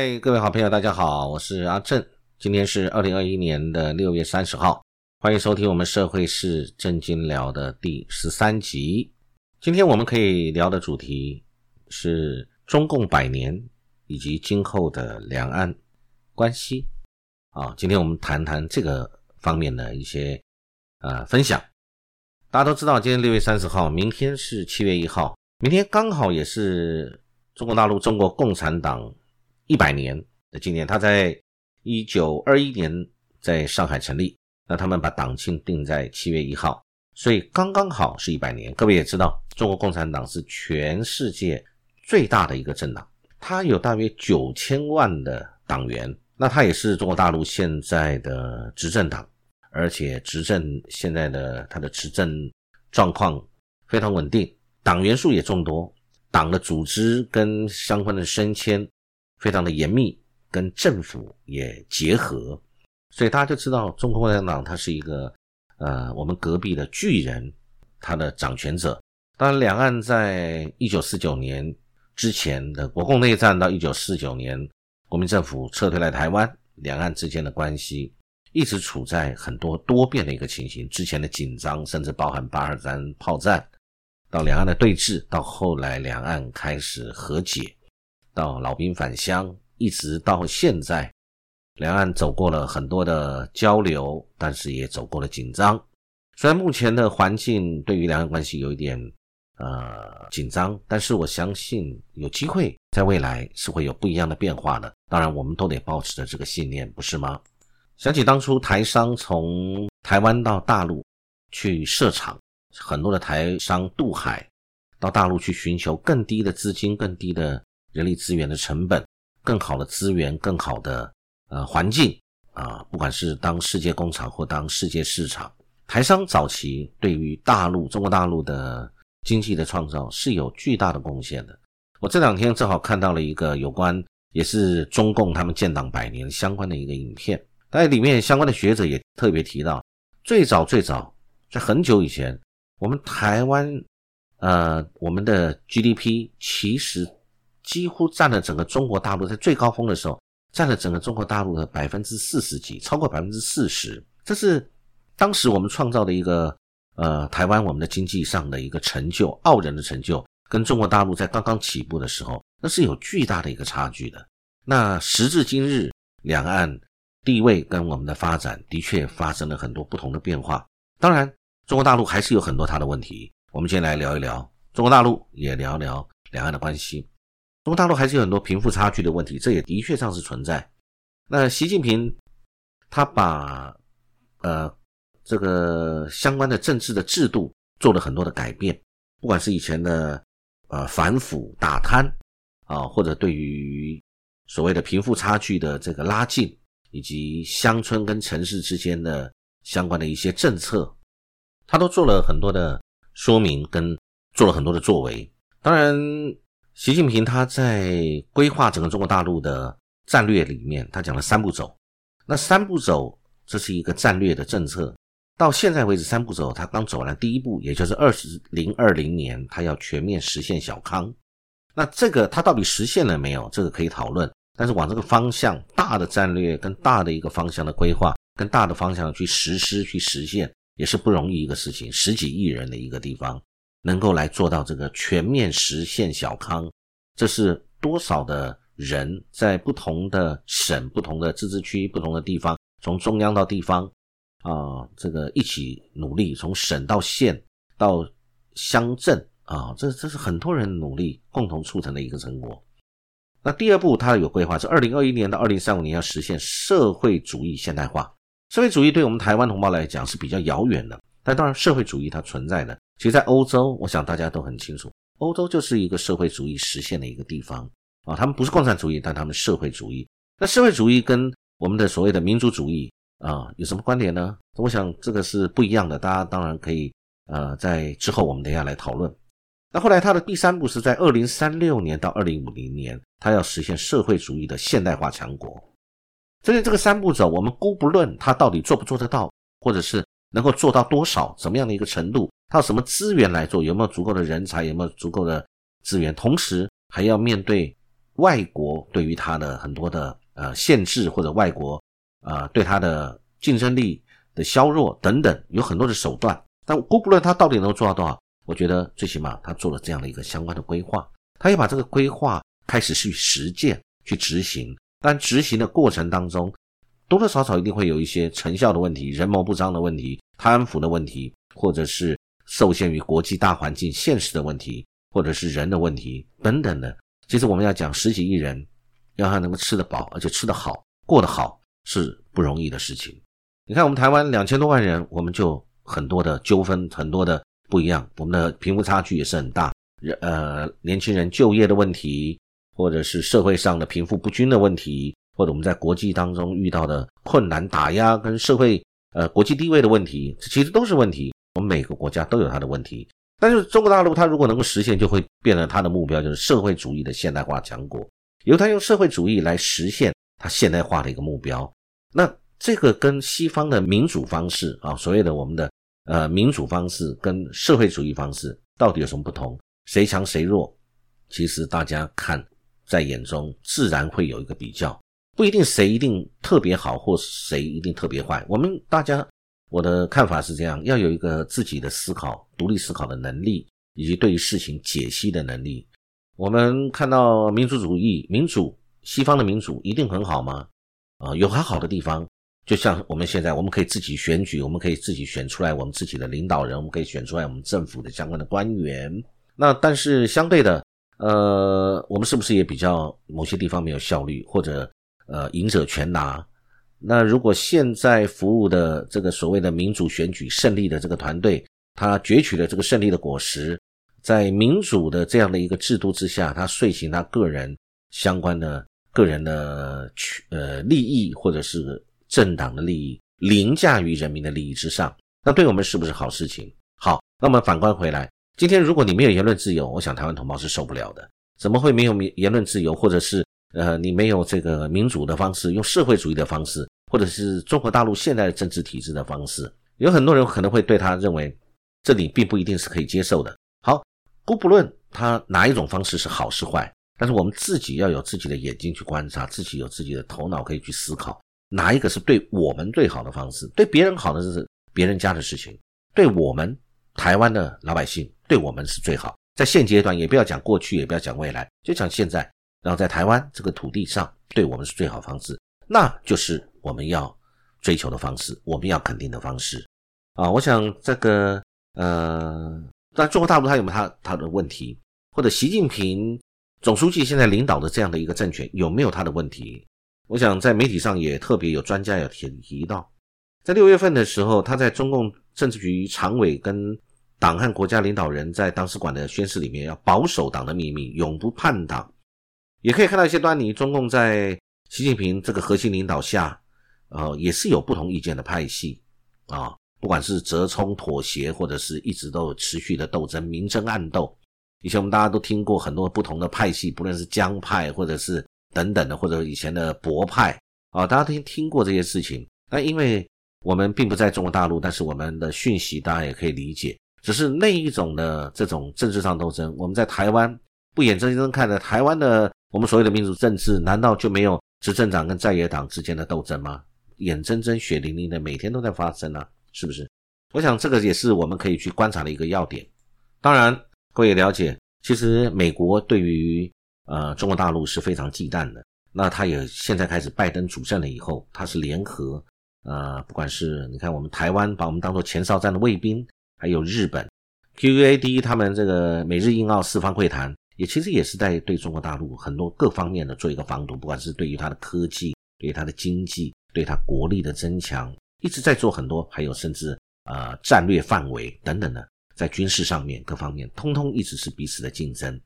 嗨，各位好朋友，大家好，我是阿正。今天是二零二一年的六月三十号，欢迎收听我们社会是正经聊的第十三集。今天我们可以聊的主题是中共百年以及今后的两岸关系。啊，今天我们谈谈这个方面的一些呃分享。大家都知道，今天六月三十号，明天是七月一号，明天刚好也是中国大陆中国共产党一百年的纪念。他在一九二一年在上海成立，那他们把党庆定在七月一号。所以刚刚好是一百年。各位也知道，中国共产党是全世界最大的一个政党，它有大约九千万的党员。那它也是中国大陆现在的执政党，而且执政现在的它的执政状况非常稳定，党员数也众多，党的组织跟相关的升迁非常的严密，跟政府也结合，所以大家就知道中国共产党它是一个。呃，我们隔壁的巨人，他的掌权者。当然，两岸在一九四九年之前的国共内战到一九四九年，国民政府撤退来台湾，两岸之间的关系一直处在很多多变的一个情形。之前的紧张，甚至包含八二三炮战，到两岸的对峙，到后来两岸开始和解，到老兵返乡，一直到现在。两岸走过了很多的交流，但是也走过了紧张。虽然目前的环境对于两岸关系有一点呃紧张，但是我相信有机会在未来是会有不一样的变化的。当然，我们都得保持着这个信念，不是吗？想起当初台商从台湾到大陆去设厂，很多的台商渡海到大陆去寻求更低的资金、更低的人力资源的成本、更好的资源、更好的。呃，环境啊，不管是当世界工厂或当世界市场，台商早期对于大陆中国大陆的经济的创造是有巨大的贡献的。我这两天正好看到了一个有关，也是中共他们建党百年相关的一个影片，在里面相关的学者也特别提到，最早最早在很久以前，我们台湾呃，我们的 GDP 其实几乎占了整个中国大陆在最高峰的时候。占了整个中国大陆的百分之四十几，超过百分之四十，这是当时我们创造的一个呃台湾我们的经济上的一个成就，傲人的成就，跟中国大陆在刚刚起步的时候，那是有巨大的一个差距的。那时至今日，两岸地位跟我们的发展的确发生了很多不同的变化。当然，中国大陆还是有很多它的问题。我们先来聊一聊中国大陆，也聊聊两岸的关系。中国大陆还是有很多贫富差距的问题，这也的确上是存在。那习近平他把呃这个相关的政治的制度做了很多的改变，不管是以前的呃反腐打贪啊，或者对于所谓的贫富差距的这个拉近，以及乡村跟城市之间的相关的一些政策，他都做了很多的说明，跟做了很多的作为。当然。习近平他在规划整个中国大陆的战略里面，他讲了三步走。那三步走，这是一个战略的政策。到现在为止，三步走他刚走完了第一步，也就是二十零二零年，他要全面实现小康。那这个他到底实现了没有？这个可以讨论。但是往这个方向，大的战略跟大的一个方向的规划，跟大的方向去实施去实现，也是不容易一个事情。十几亿人的一个地方。能够来做到这个全面实现小康，这是多少的人在不同的省、不同的自治区、不同的地方，从中央到地方啊，这个一起努力，从省到县到乡镇啊，这这是很多人努力共同促成的一个成果。那第二步，它有规划是二零二一年到二零三五年要实现社会主义现代化。社会主义对我们台湾同胞来讲是比较遥远的，但当然社会主义它存在的。其实，在欧洲，我想大家都很清楚，欧洲就是一个社会主义实现的一个地方啊。他们不是共产主义，但他们社会主义。那社会主义跟我们的所谓的民主主义啊有什么关联呢？我想这个是不一样的。大家当然可以呃，在之后我们等下来讨论。那后来他的第三步是在二零三六年到二零五零年，他要实现社会主义的现代化强国。所以这个三步走，我们姑不论他到底做不做得到，或者是能够做到多少，怎么样的一个程度。他有什么资源来做？有没有足够的人才？有没有足够的资源？同时还要面对外国对于他的很多的呃限制，或者外国呃对他的竞争力的削弱等等，有很多的手段。但姑不论他到底能做到多少，我觉得最起码他做了这样的一个相关的规划，他也把这个规划开始去实践、去执行。但执行的过程当中，多多少少一定会有一些成效的问题、人谋不臧的问题、贪腐的问题，或者是受限于国际大环境现实的问题，或者是人的问题等等的。其实我们要讲十几亿人，要他能够吃得饱，而且吃得好、过得好，是不容易的事情。你看我们台湾两千多万人，我们就。很多的纠纷，很多的不一样，我们的贫富差距也是很大。人呃，年轻人就业的问题，或者是社会上的贫富不均的问题，或者我们在国际当中遇到的困难打压跟社会呃国际地位的问题，其实都是问题。我们每个国家都有它的问题，但是中国大陆它如果能够实现，就会变成它的目标就是社会主义的现代化强国，由它用社会主义来实现它现代化的一个目标。那这个跟西方的民主方式啊，所谓的我们的。呃，民主方式跟社会主义方式到底有什么不同？谁强谁弱？其实大家看在眼中，自然会有一个比较，不一定谁一定特别好，或谁一定特别坏。我们大家，我的看法是这样：要有一个自己的思考、独立思考的能力，以及对于事情解析的能力。我们看到民主主义、民主，西方的民主一定很好吗？啊，有很好的地方。就像我们现在，我们可以自己选举，我们可以自己选出来我们自己的领导人，我们可以选出来我们政府的相关的官员。那但是相对的，呃，我们是不是也比较某些地方没有效率，或者呃赢者全拿？那如果现在服务的这个所谓的民主选举胜利的这个团队，他攫取了这个胜利的果实，在民主的这样的一个制度之下，他遂行他个人相关的个人的呃利益，或者是。政党的利益凌驾于人民的利益之上，那对我们是不是好事情？好，那我们反观回来，今天如果你没有言论自由，我想台湾同胞是受不了的。怎么会没有言论自由，或者是呃你没有这个民主的方式，用社会主义的方式，或者是中国大陆现在的政治体制的方式？有很多人可能会对他认为这里并不一定是可以接受的。好，姑不论他哪一种方式是好是坏，但是我们自己要有自己的眼睛去观察，自己有自己的头脑可以去思考。哪一个是对我们最好的方式？对别人好的是别人家的事情，对我们台湾的老百姓，对我们是最好。在现阶段，也不要讲过去，也不要讲未来，就讲现在。然后在台湾这个土地上，对我们是最好方式，那就是我们要追求的方式，我们要肯定的方式。啊，我想这个呃，但中国大陆它有没有它它的问题？或者习近平总书记现在领导的这样的一个政权有没有他的问题？我想在媒体上也特别有专家有提提到，在六月份的时候，他在中共政治局常委跟党和国家领导人在党史馆的宣誓里面，要保守党的秘密，永不叛党。也可以看到一些端倪，中共在习近平这个核心领导下，呃，也是有不同意见的派系啊，不管是折冲妥协，或者是一直都有持续的斗争，明争暗斗。以前我们大家都听过很多不同的派系，不论是江派或者是。等等的，或者以前的博派啊，大家都听过这些事情。那因为我们并不在中国大陆，但是我们的讯息大家也可以理解。只是那一种的这种政治上斗争，我们在台湾不眼睁睁看着台湾的我们所谓的民主政治，难道就没有执政党跟在野党之间的斗争吗？眼睁睁、血淋淋的，每天都在发生啊，是不是？我想这个也是我们可以去观察的一个要点。当然，各位了解，其实美国对于呃，中国大陆是非常忌惮的。那他也现在开始，拜登主政了以后，他是联合，呃，不管是你看我们台湾把我们当做前哨站的卫兵，还有日本，QUAD 他们这个美日印澳四方会谈，也其实也是在对中国大陆很多各方面的做一个防堵，不管是对于它的科技，对于它的经济，对它国力的增强，一直在做很多，还有甚至呃战略范围等等的，在军事上面各方面，通通一直是彼此的竞争。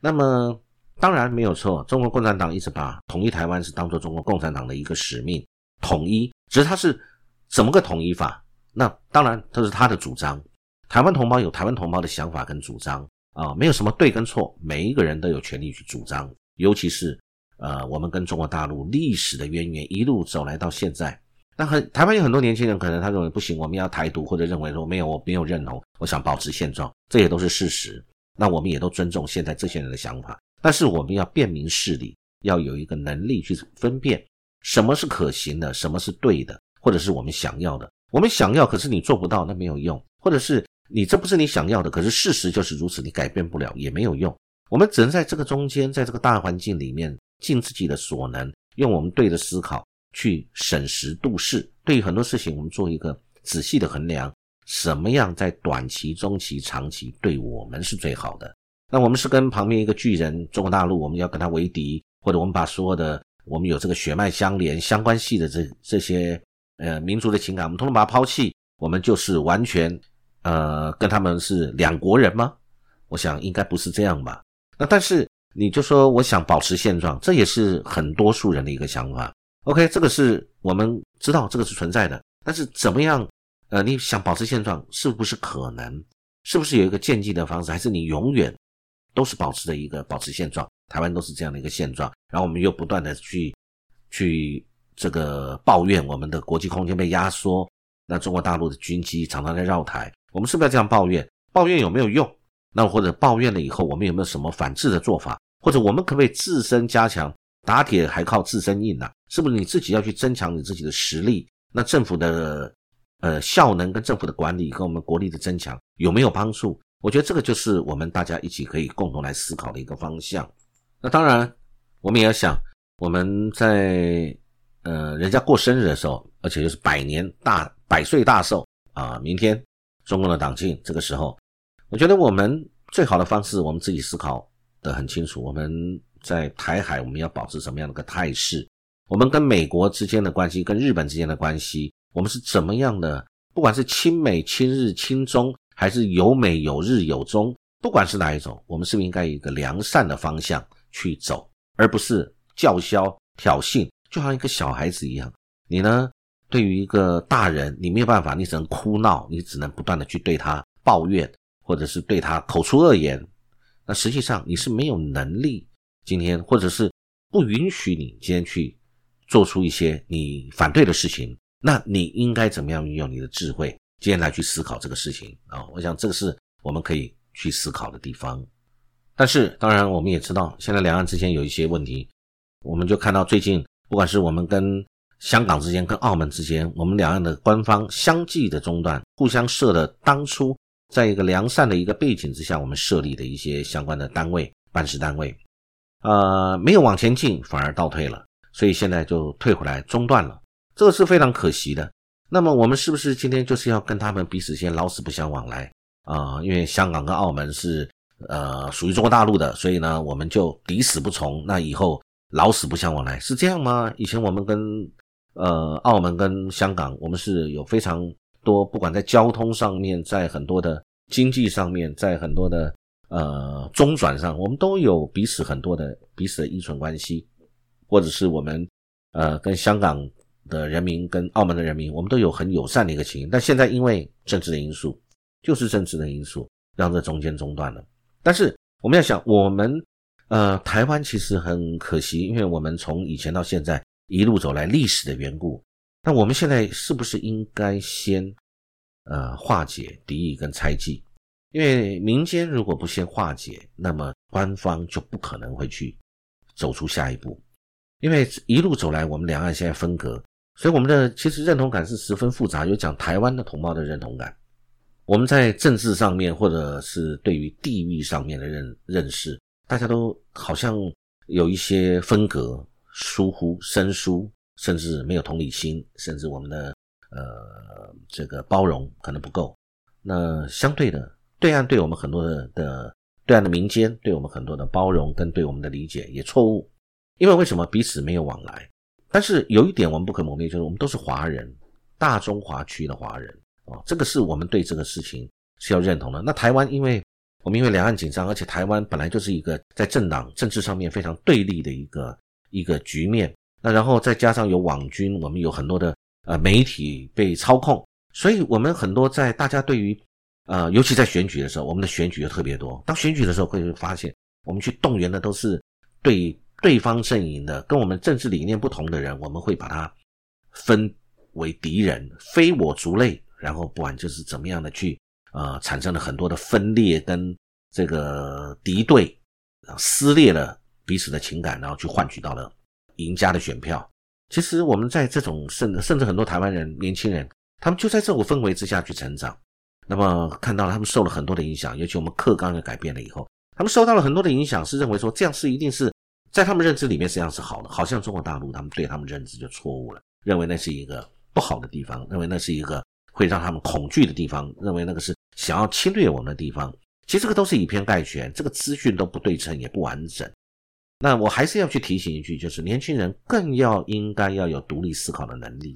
那么。当然没有错，中国共产党一直把统一台湾是当做中国共产党的一个使命，统一，只是它是怎么个统一法？那当然这是他的主张，台湾同胞有台湾同胞的想法跟主张啊，没有什么对跟错，每一个人都有权利去主张，尤其是呃，我们跟中国大陆历史的渊源一路走来到现在，那很台湾有很多年轻人可能他认为不行，我们要台独，或者认为说没有，我没有认同，我想保持现状，这也都是事实，那我们也都尊重现在这些人的想法。但是我们要辨明事理，要有一个能力去分辨什么是可行的，什么是对的，或者是我们想要的。我们想要，可是你做不到，那没有用；或者是你这不是你想要的，可是事实就是如此，你改变不了，也没有用。我们只能在这个中间，在这个大环境里面，尽自己的所能，用我们对的思考去审时度势。对于很多事情，我们做一个仔细的衡量，什么样在短期、中期、长期对我们是最好的。那我们是跟旁边一个巨人中国大陆，我们要跟他为敌，或者我们把所有的我们有这个血脉相连、相关系的这这些呃民族的情感，我们通通把它抛弃，我们就是完全呃跟他们是两国人吗？我想应该不是这样吧。那但是你就说我想保持现状，这也是很多数人的一个想法。OK，这个是我们知道这个是存在的，但是怎么样？呃，你想保持现状是不是可能？是不是有一个渐进的方式？还是你永远都是保持着一个保持现状？台湾都是这样的一个现状，然后我们又不断的去去这个抱怨我们的国际空间被压缩，那中国大陆的军机常常在绕台，我们是不是要这样抱怨？抱怨有没有用？那或者抱怨了以后，我们有没有什么反制的做法？或者我们可不可以自身加强？打铁还靠自身硬呐，是不是你自己要去增强你自己的实力？那政府的呃效能跟政府的管理跟我们国力的增强有没有帮助？我觉得这个就是我们大家一起可以共同来思考的一个方向。那当然，我们也要想，我们在呃人家过生日的时候，而且就是百年大百岁大寿啊，明天中共的党庆这个时候。我觉得我们最好的方式，我们自己思考的很清楚。我们在台海，我们要保持什么样的个态势？我们跟美国之间的关系，跟日本之间的关系，我们是怎么样的？不管是亲美、亲日、亲中，还是有美、有日、有中，不管是哪一种，我们是不是应该以一个良善的方向去走，而不是叫嚣、挑衅，就好像一个小孩子一样。你呢，对于一个大人，你没有办法，你只能哭闹，你只能不断的去对他抱怨。或者是对他口出恶言，那实际上你是没有能力今天，或者是不允许你今天去做出一些你反对的事情，那你应该怎么样运用你的智慧，今天来去思考这个事情啊？我想这个是我们可以去思考的地方。但是当然我们也知道，现在两岸之间有一些问题，我们就看到最近不管是我们跟香港之间、跟澳门之间，我们两岸的官方相继的中断，互相设的当初。在一个良善的一个背景之下，我们设立的一些相关的单位、办事单位，呃，没有往前进，反而倒退了，所以现在就退回来中断了，这个是非常可惜的。那么我们是不是今天就是要跟他们彼此先老死不相往来啊？因为香港跟澳门是呃属于中国大陆的，所以呢，我们就抵死不从，那以后老死不相往来是这样吗？以前我们跟呃澳门跟香港，我们是有非常。多不管在交通上面，在很多的经济上面，在很多的呃中转上，我们都有彼此很多的彼此的依存关系，或者是我们呃跟香港的人民、跟澳门的人民，我们都有很友善的一个情。但现在因为政治的因素，就是政治的因素，让这中间中断了。但是我们要想，我们呃台湾其实很可惜，因为我们从以前到现在一路走来历史的缘故。那我们现在是不是应该先，呃，化解敌意跟猜忌？因为民间如果不先化解，那么官方就不可能会去走出下一步。因为一路走来，我们两岸现在分隔，所以我们的其实认同感是十分复杂。有讲台湾的同胞的认同感，我们在政治上面或者是对于地域上面的认认识，大家都好像有一些分隔、疏忽、生疏。甚至没有同理心，甚至我们的呃这个包容可能不够。那相对的，对岸对我们很多的的对岸的民间对我们很多的包容跟对我们的理解也错误，因为为什么彼此没有往来？但是有一点我们不可磨灭，就是我们都是华人，大中华区的华人啊，这个是我们对这个事情是要认同的。那台湾，因为我们因为两岸紧张，而且台湾本来就是一个在政党政治上面非常对立的一个一个局面。那然后再加上有网军，我们有很多的呃媒体被操控，所以我们很多在大家对于呃，尤其在选举的时候，我们的选举又特别多。当选举的时候，会发现我们去动员的都是对对方阵营的，跟我们政治理念不同的人，我们会把它分为敌人，非我族类。然后不管就是怎么样的去呃，产生了很多的分裂跟这个敌对。撕裂了彼此的情感，然后去换取到了赢家的选票。其实我们在这种甚甚至很多台湾人年轻人，他们就在这种氛围之下去成长。那么看到了他们受了很多的影响，尤其我们课纲也改变了以后，他们受到了很多的影响，是认为说这样是一定是在他们认知里面实际上是好的，好像中国大陆他们对他们认知就错误了，认为那是一个不好的地方，认为那是一个会让他们恐惧的地方，认为那个是想要侵略我们的地方。其实这个都是以偏概全，这个资讯都不对称也不完整。那我还是要去提醒一句，就是年轻人更要应该要有独立思考的能力。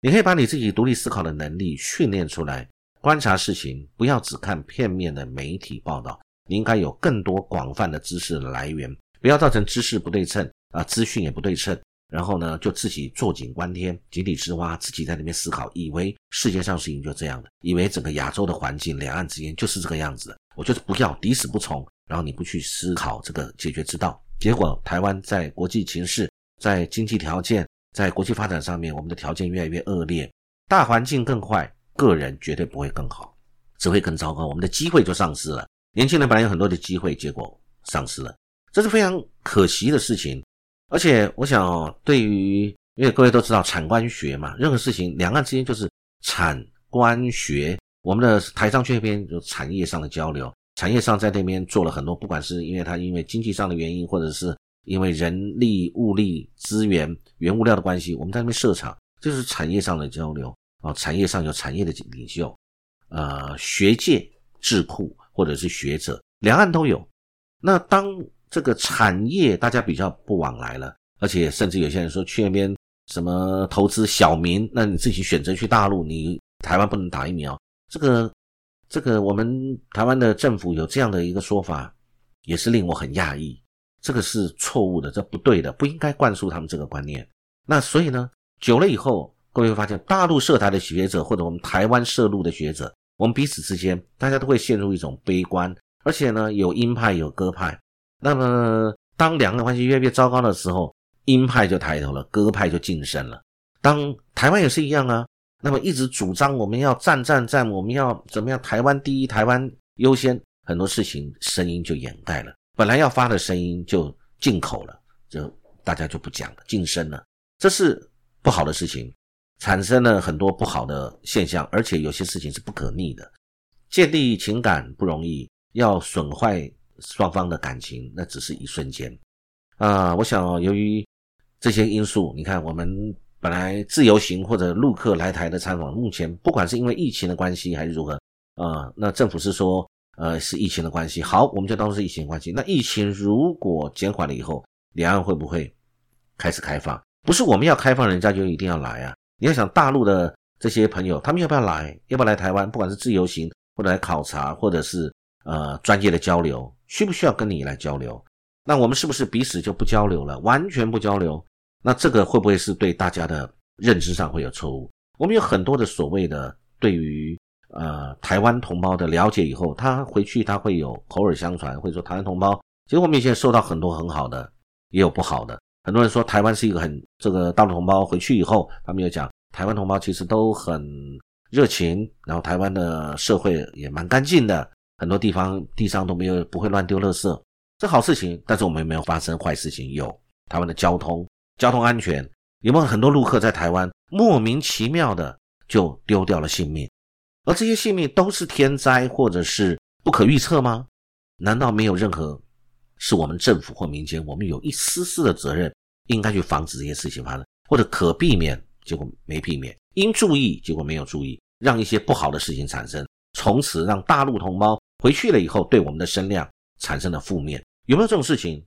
你可以把你自己独立思考的能力训练出来。观察事情，不要只看片面的媒体报道，你应该有更多广泛的知识的来源，不要造成知识不对称啊，资讯也不对称，然后呢，就自己坐井观天、井底之蛙，自己在那边思考，以为世界上事情就这样的，以为整个亚洲的环境、两岸之间就是这个样子。我就是不要抵死不从，然后你不去思考这个解决之道，结果台湾在国际形势、在经济条件、在国际发展上面，我们的条件越来越恶劣，大环境更坏。个人绝对不会更好，只会更糟糕。我们的机会就丧失了。年轻人本来有很多的机会，结果丧失了，这是非常可惜的事情。而且，我想，对于因为各位都知道产官学嘛，任何事情两岸之间就是产官学。我们的台商去那边有产业上的交流，产业上在那边做了很多，不管是因为他因为经济上的原因，或者是因为人力、物力、资源、原物料的关系，我们在那边设厂，就是产业上的交流。哦，产业上有产业的领袖，呃，学界智库或者是学者，两岸都有。那当这个产业大家比较不往来了，而且甚至有些人说去那边什么投资小民，那你自己选择去大陆，你台湾不能打疫苗，这个这个我们台湾的政府有这样的一个说法，也是令我很讶异。这个是错误的，这不对的，不应该灌输他们这个观念。那所以呢，久了以后。各位会发现，大陆涉台的学者或者我们台湾涉陆的学者，我们彼此之间，大家都会陷入一种悲观，而且呢，有鹰派有鸽派。那么，当两岸关系越来越糟糕的时候，鹰派就抬头了，鸽派就晋升了。当台湾也是一样啊，那么一直主张我们要战战战，我们要怎么样？台湾第一，台湾优先，很多事情声音就掩盖了，本来要发的声音就进口了，就大家就不讲了，晋升了，这是不好的事情。产生了很多不好的现象，而且有些事情是不可逆的。建立情感不容易，要损坏双方的感情，那只是一瞬间。啊，我想由于这些因素，你看我们本来自由行或者陆客来台的参访，目前不管是因为疫情的关系还是如何，啊，那政府是说，呃，是疫情的关系。好，我们就当做是疫情关系。那疫情如果减缓了以后，两岸会不会开始开放？不是我们要开放，人家就一定要来啊。你要想大陆的这些朋友，他们要不要来？要不要来台湾？不管是自由行，或者来考察，或者是呃专业的交流，需不需要跟你来交流？那我们是不是彼此就不交流了？完全不交流？那这个会不会是对大家的认知上会有错误？我们有很多的所谓的对于呃台湾同胞的了解以后，他回去他会有口耳相传，会说台湾同胞。其实我们以前受到很多很好的，也有不好的。很多人说台湾是一个很这个大陆同胞回去以后，他们有讲台湾同胞其实都很热情，然后台湾的社会也蛮干净的，很多地方地上都没有不会乱丢垃圾，这好事情。但是我们有没有发生坏事情？有台湾的交通交通安全有没有很多陆客在台湾莫名其妙的就丢掉了性命？而这些性命都是天灾或者是不可预测吗？难道没有任何？是我们政府或民间，我们有一丝丝的责任，应该去防止这些事情发生，或者可避免，结果没避免；应注意，结果没有注意，让一些不好的事情产生，从此让大陆同胞回去了以后，对我们的声量产生了负面。有没有这种事情？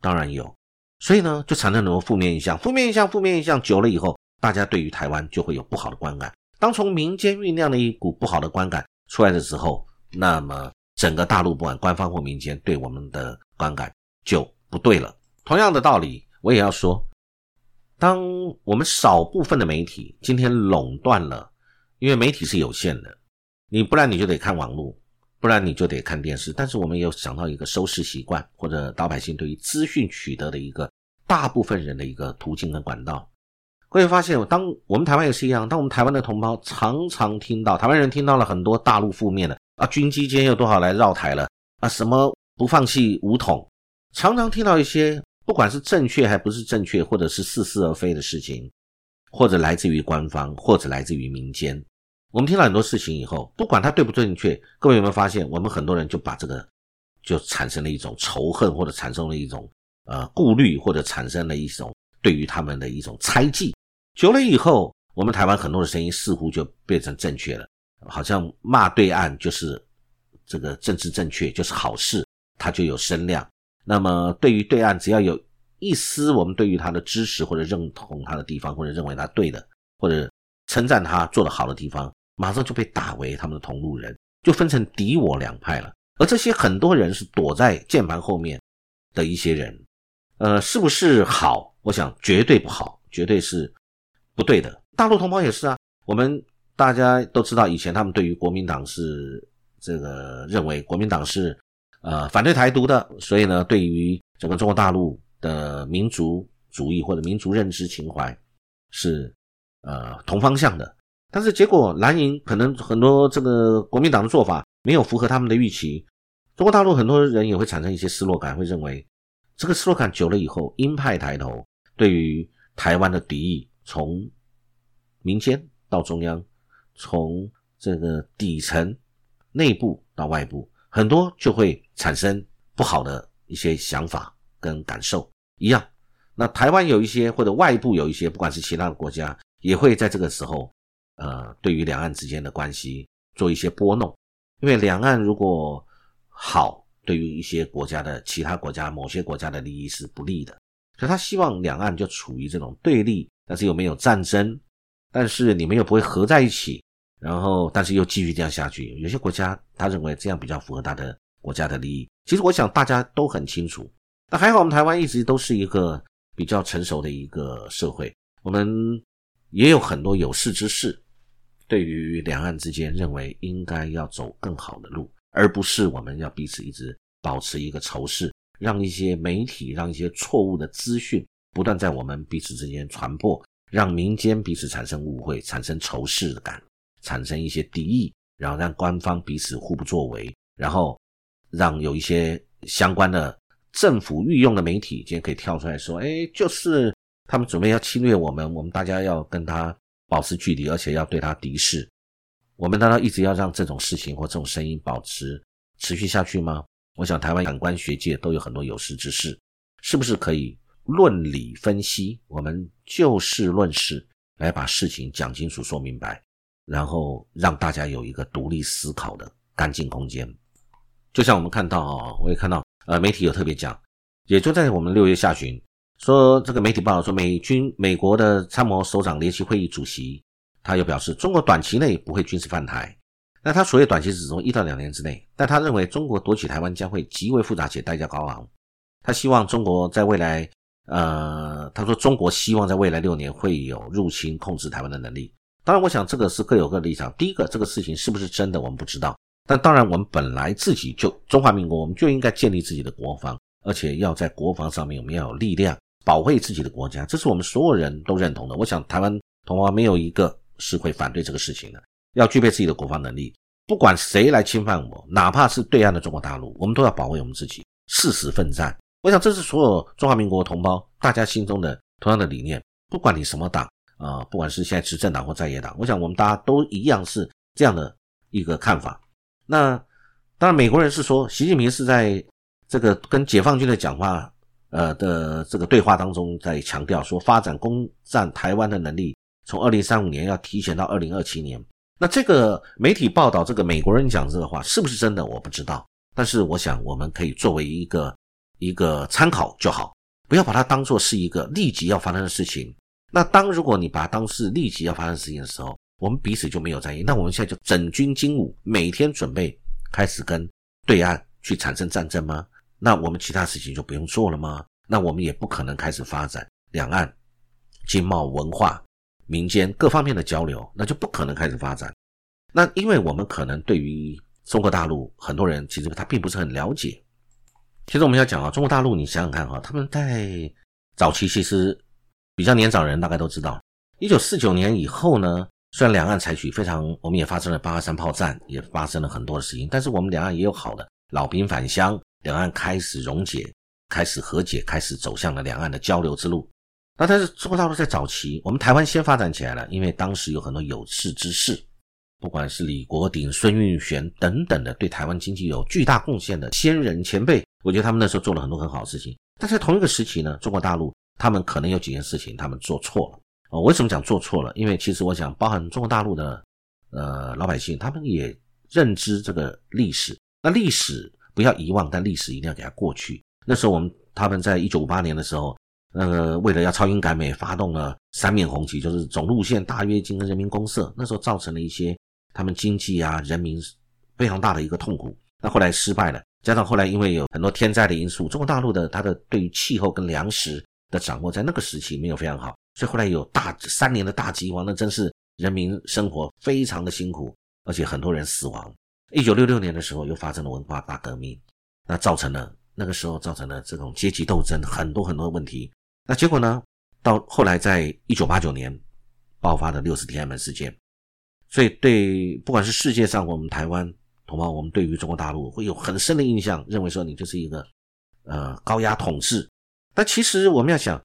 当然有。所以呢，就产生很多负面印象，负面印象，负面印象久了以后，大家对于台湾就会有不好的观感。当从民间酝酿的一股不好的观感出来的时候，那么。整个大陆不管官方或民间对我们的观感就不对了。同样的道理，我也要说，当我们少部分的媒体今天垄断了，因为媒体是有限的，你不然你就得看网络，不然你就得看电视。但是我们有想到一个收视习惯，或者老百姓对于资讯取得的一个大部分人的一个途径跟管道。各位发现，当我们台湾也是一样，当我们台湾的同胞常常听到台湾人听到了很多大陆负面的。啊，军机间有多少来绕台了？啊，什么不放弃武统？常常听到一些不管是正确还不是正确，或者是似是而非的事情，或者来自于官方，或者来自于民间。我们听到很多事情以后，不管它对不正确，各位有没有发现，我们很多人就把这个就产生了一种仇恨，或者产生了一种呃顾虑，或者产生了一种对于他们的一种猜忌。久了以后，我们台湾很多的声音似乎就变成正确了，好像骂对岸就是这个政治正确，就是好事，它就有声量。那么对于对岸，只要有一丝我们对于他的支持或者认同他的地方，或者认为他对的，或者称赞他做的好的地方。马上就被打为他们的同路人，就分成敌我两派了。而这些很多人是躲在键盘后面的一些人，呃，是不是好？我想绝对不好，绝对是不对的。大陆同胞也是啊，我们大家都知道，以前他们对于国民党是这个认为国民党是呃反对台独的，所以呢，对于整个中国大陆的民族主义或者民族认知情怀是呃同方向的。但是结果蓝营可能很多这个国民党的做法没有符合他们的预期，中国大陆很多人也会产生一些失落感，会认为这个失落感久了以后，鹰派抬头，对于台湾的敌意从民间到中央，从这个底层内部到外部，很多就会产生不好的一些想法跟感受一样。那台湾有一些或者外部有一些，不管是其他的国家，也会在这个时候。呃，对于两岸之间的关系做一些拨弄，因为两岸如果好，对于一些国家的其他国家某些国家的利益是不利的，所以他希望两岸就处于这种对立，但是又没有战争，但是你们又不会合在一起，然后但是又继续这样下去。有些国家他认为这样比较符合他的国家的利益。其实我想大家都很清楚，那还好我们台湾一直都是一个比较成熟的一个社会，我们也有很多有识之士。对于两岸之间，认为应该要走更好的路，而不是我们要彼此一直保持一个仇视，让一些媒体、让一些错误的资讯不断在我们彼此之间传播，让民间彼此产生误会、产生仇视感、产生一些敌意，然后让官方彼此互不作为，然后让有一些相关的政府御用的媒体今天可以跳出来说：“哎，就是他们准备要侵略我们，我们大家要跟他。”保持距离，而且要对他敌视。我们难道一直要让这种事情或这种声音保持持续下去吗？我想台湾感官学界都有很多有识之士，是不是可以论理分析？我们就事论事来把事情讲清楚、说明白，然后让大家有一个独立思考的干净空间。就像我们看到啊，我也看到，呃，媒体有特别讲，也就在我们六月下旬。说这个媒体报道说，美军美国的参谋首长联席会议主席，他又表示，中国短期内不会军事犯台。那他所谓短期是指从一到两年之内，但他认为中国夺取台湾将会极为复杂且代价高昂。他希望中国在未来，呃，他说中国希望在未来六年会有入侵控制台湾的能力。当然，我想这个是各有各的立场。第一个，这个事情是不是真的，我们不知道。但当然，我们本来自己就中华民国，我们就应该建立自己的国防，而且要在国防上面我们要有力量。保卫自己的国家，这是我们所有人都认同的。我想台湾同胞没有一个是会反对这个事情的。要具备自己的国防能力，不管谁来侵犯我，哪怕是对岸的中国大陆，我们都要保卫我们自己，誓死奋战。我想这是所有中华民国同胞大家心中的同样的理念。不管你什么党啊，不管是现在执政党或在野党，我想我们大家都一样是这样的一个看法。那当然，美国人是说习近平是在这个跟解放军的讲话。呃的这个对话当中，在强调说发展攻占台湾的能力，从二零三五年要提前到二零二七年。那这个媒体报道，这个美国人讲这个话是不是真的，我不知道。但是我想，我们可以作为一个一个参考就好，不要把它当做是一个立即要发生的事情。那当如果你把它当是立即要发生事情的时候，我们彼此就没有在意。那我们现在就整军精武，每天准备开始跟对岸去产生战争吗？那我们其他事情就不用做了吗？那我们也不可能开始发展两岸经贸、文化、民间各方面的交流，那就不可能开始发展。那因为我们可能对于中国大陆很多人其实他并不是很了解。其实我们要讲啊，中国大陆，你想想看哈，他们在早期其实比较年长人大概都知道，一九四九年以后呢，虽然两岸采取非常，我们也发生了八二三炮战，也发生了很多的事情，但是我们两岸也有好的老兵返乡。两岸开始溶解，开始和解，开始走向了两岸的交流之路。那但是中国大陆在早期，我们台湾先发展起来了，因为当时有很多有识之士，不管是李国鼎、孙运璇等等的，对台湾经济有巨大贡献的先人前辈，我觉得他们那时候做了很多很好的事情。但在同一个时期呢，中国大陆他们可能有几件事情他们做错了。哦，为什么讲做错了？因为其实我想，包含中国大陆的呃老百姓，他们也认知这个历史。那历史不要遗忘，但历史一定要给它过去。那时候我们他们在一九五八年的时候。那个为了要超英赶美，发动了三面红旗，就是总路线、大跃进跟人民公社。那时候造成了一些他们经济啊、人民非常大的一个痛苦。那后来失败了，加上后来因为有很多天灾的因素，中国大陆的它的对于气候跟粮食的掌握，在那个时期没有非常好，所以后来有大三年的大饥荒，那真是人民生活非常的辛苦，而且很多人死亡。一九六六年的时候又发生了文化大革命，那造成了那个时候造成了这种阶级斗争，很多很多问题。那结果呢？到后来，在一九八九年爆发的六四天安门事件，所以对不管是世界上我们台湾同胞，我们对于中国大陆会有很深的印象，认为说你就是一个呃高压统治。但其实我们要想，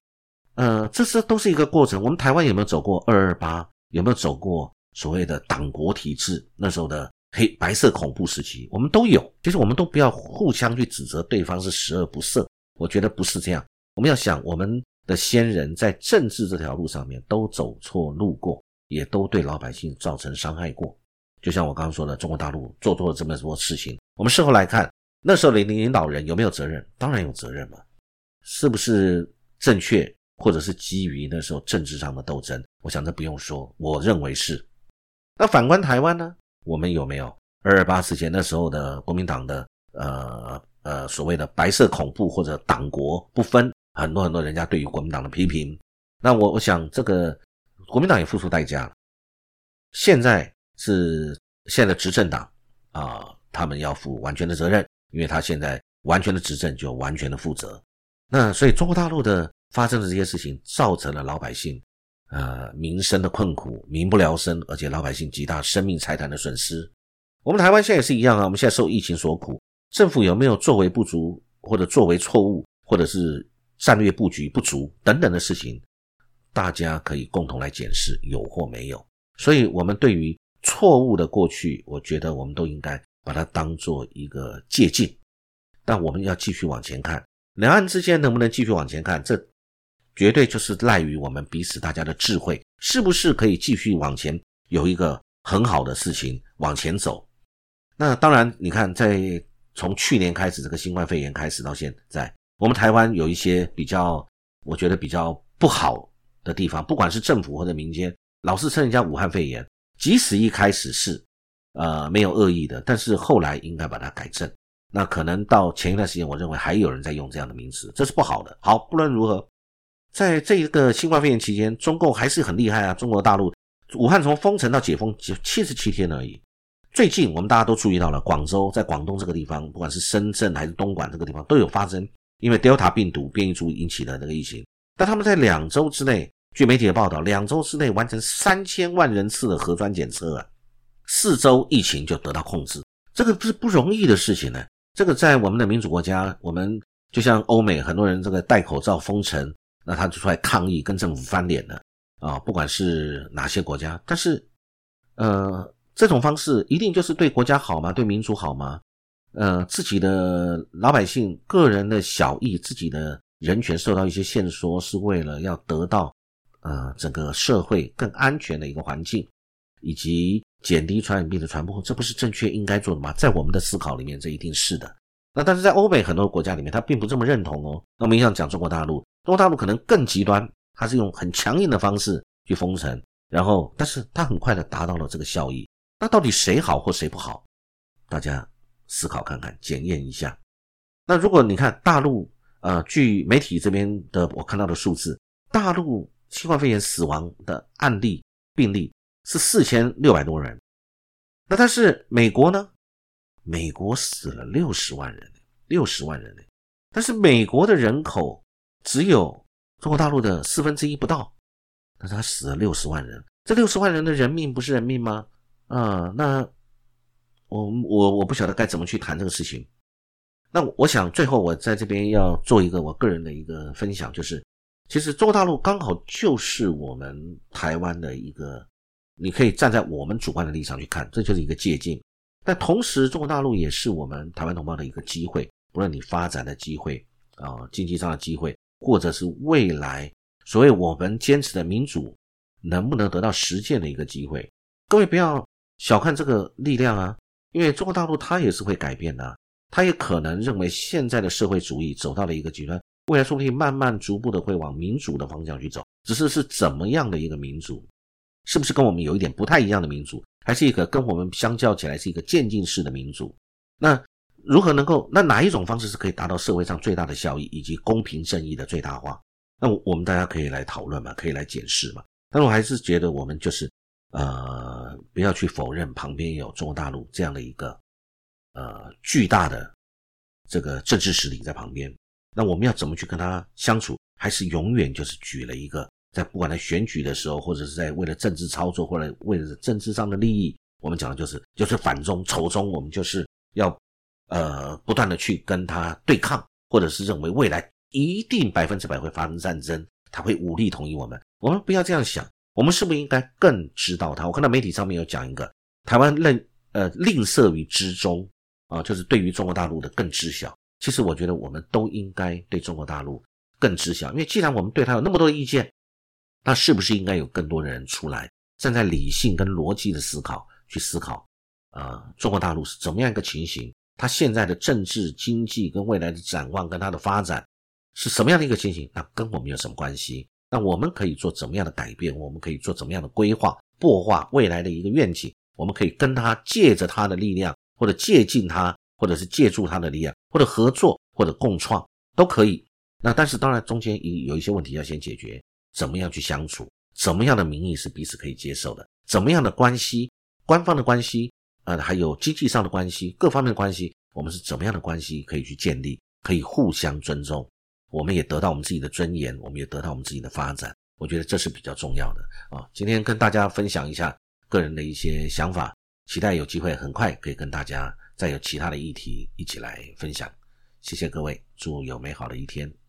呃，这是都是一个过程。我们台湾有没有走过二二八？有没有走过所谓的党国体制那时候的黑白色恐怖时期？我们都有。其实我们都不要互相去指责对方是十恶不赦。我觉得不是这样。我们要想我们。的先人在政治这条路上面都走错路过，也都对老百姓造成伤害过。就像我刚刚说的，中国大陆做错了这么多事情，我们事后来看，那时候的领领导人有没有责任？当然有责任嘛。是不是正确，或者是基于那时候政治上的斗争？我想这不用说，我认为是。那反观台湾呢？我们有没有二二八事件那时候的国民党的呃呃所谓的白色恐怖或者党国不分？很多很多人家对于国民党的批评，那我我想这个国民党也付出代价了。现在是现在执政党啊，他们要负完全的责任，因为他现在完全的执政就完全的负责。那所以中国大陆的发生的这些事情，造成了老百姓呃民生的困苦，民不聊生，而且老百姓极大生命财产的损失。我们台湾现在也是一样啊，我们现在受疫情所苦，政府有没有作为不足，或者作为错误，或者是？战略布局不足等等的事情，大家可以共同来检视有或没有。所以，我们对于错误的过去，我觉得我们都应该把它当做一个借鉴。但我们要继续往前看，两岸之间能不能继续往前看，这绝对就是赖于我们彼此大家的智慧，是不是可以继续往前有一个很好的事情往前走？那当然，你看，在从去年开始，这个新冠肺炎开始到现在。我们台湾有一些比较，我觉得比较不好的地方，不管是政府或者民间，老是称人家武汉肺炎，即使一开始是，呃，没有恶意的，但是后来应该把它改正。那可能到前一段时间，我认为还有人在用这样的名词，这是不好的。好，不论如何，在这一个新冠肺炎期间，中共还是很厉害啊。中国大陆武汉从封城到解封就七十七天而已。最近我们大家都注意到了，广州在广东这个地方，不管是深圳还是东莞这个地方，都有发生。因为 Delta 病毒变异株引起的那个疫情，但他们在两周之内，据媒体的报道，两周之内完成三千万人次的核酸检测啊，四周疫情就得到控制，这个不是不容易的事情呢。这个在我们的民主国家，我们就像欧美很多人这个戴口罩封城，那他就出来抗议，跟政府翻脸了啊。不管是哪些国家，但是呃，这种方式一定就是对国家好吗？对民主好吗？呃，自己的老百姓个人的小义，自己的人权受到一些限缩，是为了要得到呃整个社会更安全的一个环境，以及减低传染病的传播，这不是正确应该做的吗？在我们的思考里面，这一定是的。那但是在欧美很多国家里面，他并不这么认同哦。那我们想讲中国大陆，中国大陆可能更极端，它是用很强硬的方式去封城，然后，但是它很快的达到了这个效益。那到底谁好或谁不好？大家。思考看看，检验一下。那如果你看大陆，呃，据媒体这边的我看到的数字，大陆新冠肺炎死亡的案例病例是四千六百多人。那但是美国呢？美国死了六十万人，六十万人。但是美国的人口只有中国大陆的四分之一不到，但是他死了六十万人。这六十万人的人命不是人命吗？啊，那。我我我不晓得该怎么去谈这个事情，那我想最后我在这边要做一个我个人的一个分享，就是其实中国大陆刚好就是我们台湾的一个，你可以站在我们主观的立场去看，这就是一个借鉴。但同时，中国大陆也是我们台湾同胞的一个机会，不论你发展的机会啊，经济上的机会，或者是未来所谓我们坚持的民主能不能得到实践的一个机会。各位不要小看这个力量啊，因为中国大陆它也是会改变的。它也可能认为现在的社会主义走到了一个极端，未来说不定慢慢逐步的会往民主的方向去走，只是是怎么样的一个民主，是不是跟我们有一点不太一样的民主，还是一个跟我们相较起来是一个渐进式的民主？那如何能够？那哪一种方式是可以达到社会上最大的效益以及公平正义的最大化？那我们大家可以来讨论嘛，可以来检视嘛。但我还是觉得我们就是呃，不要去否认旁边有中国大陆这样的一个。呃，巨大的这个政治实力在旁边，那我们要怎么去跟他相处？还是永远就是举了一个，在不管在选举的时候，或者是在为了政治操作，或者为了政治上的利益，我们讲的就是就是反中仇中，我们就是要呃不断的去跟他对抗，或者是认为未来一定百分之百会发生战争，他会武力统一我们。我们不要这样想，我们是不是应该更知道他？我看到媒体上面有讲一个台湾吝呃吝啬于知中。啊，就是对于中国大陆的更知晓。其实我觉得我们都应该对中国大陆更知晓，因为既然我们对他有那么多的意见，那是不是应该有更多的人出来站在理性跟逻辑的思考去思考？啊，中国大陆是怎么样一个情形？他现在的政治、经济跟未来的展望跟他的发展是什么样的一个情形？那跟我们有什么关系？那我们可以做怎么样的改变？我们可以做怎么样的规划、擘画未来的一个愿景？我们可以跟他借着他的力量。或者借进他，或者是借助他的力量，或者合作，或者共创都可以。那但是当然中间有有一些问题要先解决，怎么样去相处？怎么样的名义是彼此可以接受的？怎么样的关系？官方的关系，呃，还有经济上的关系，各方面的关系，我们是怎么样的关系可以去建立？可以互相尊重，我们也得到我们自己的尊严，我们也得到我们自己的发展。我觉得这是比较重要的啊。今天跟大家分享一下个人的一些想法。期待有机会很快可以跟大家再有其他的议题一起来分享，谢谢各位，祝有美好的一天。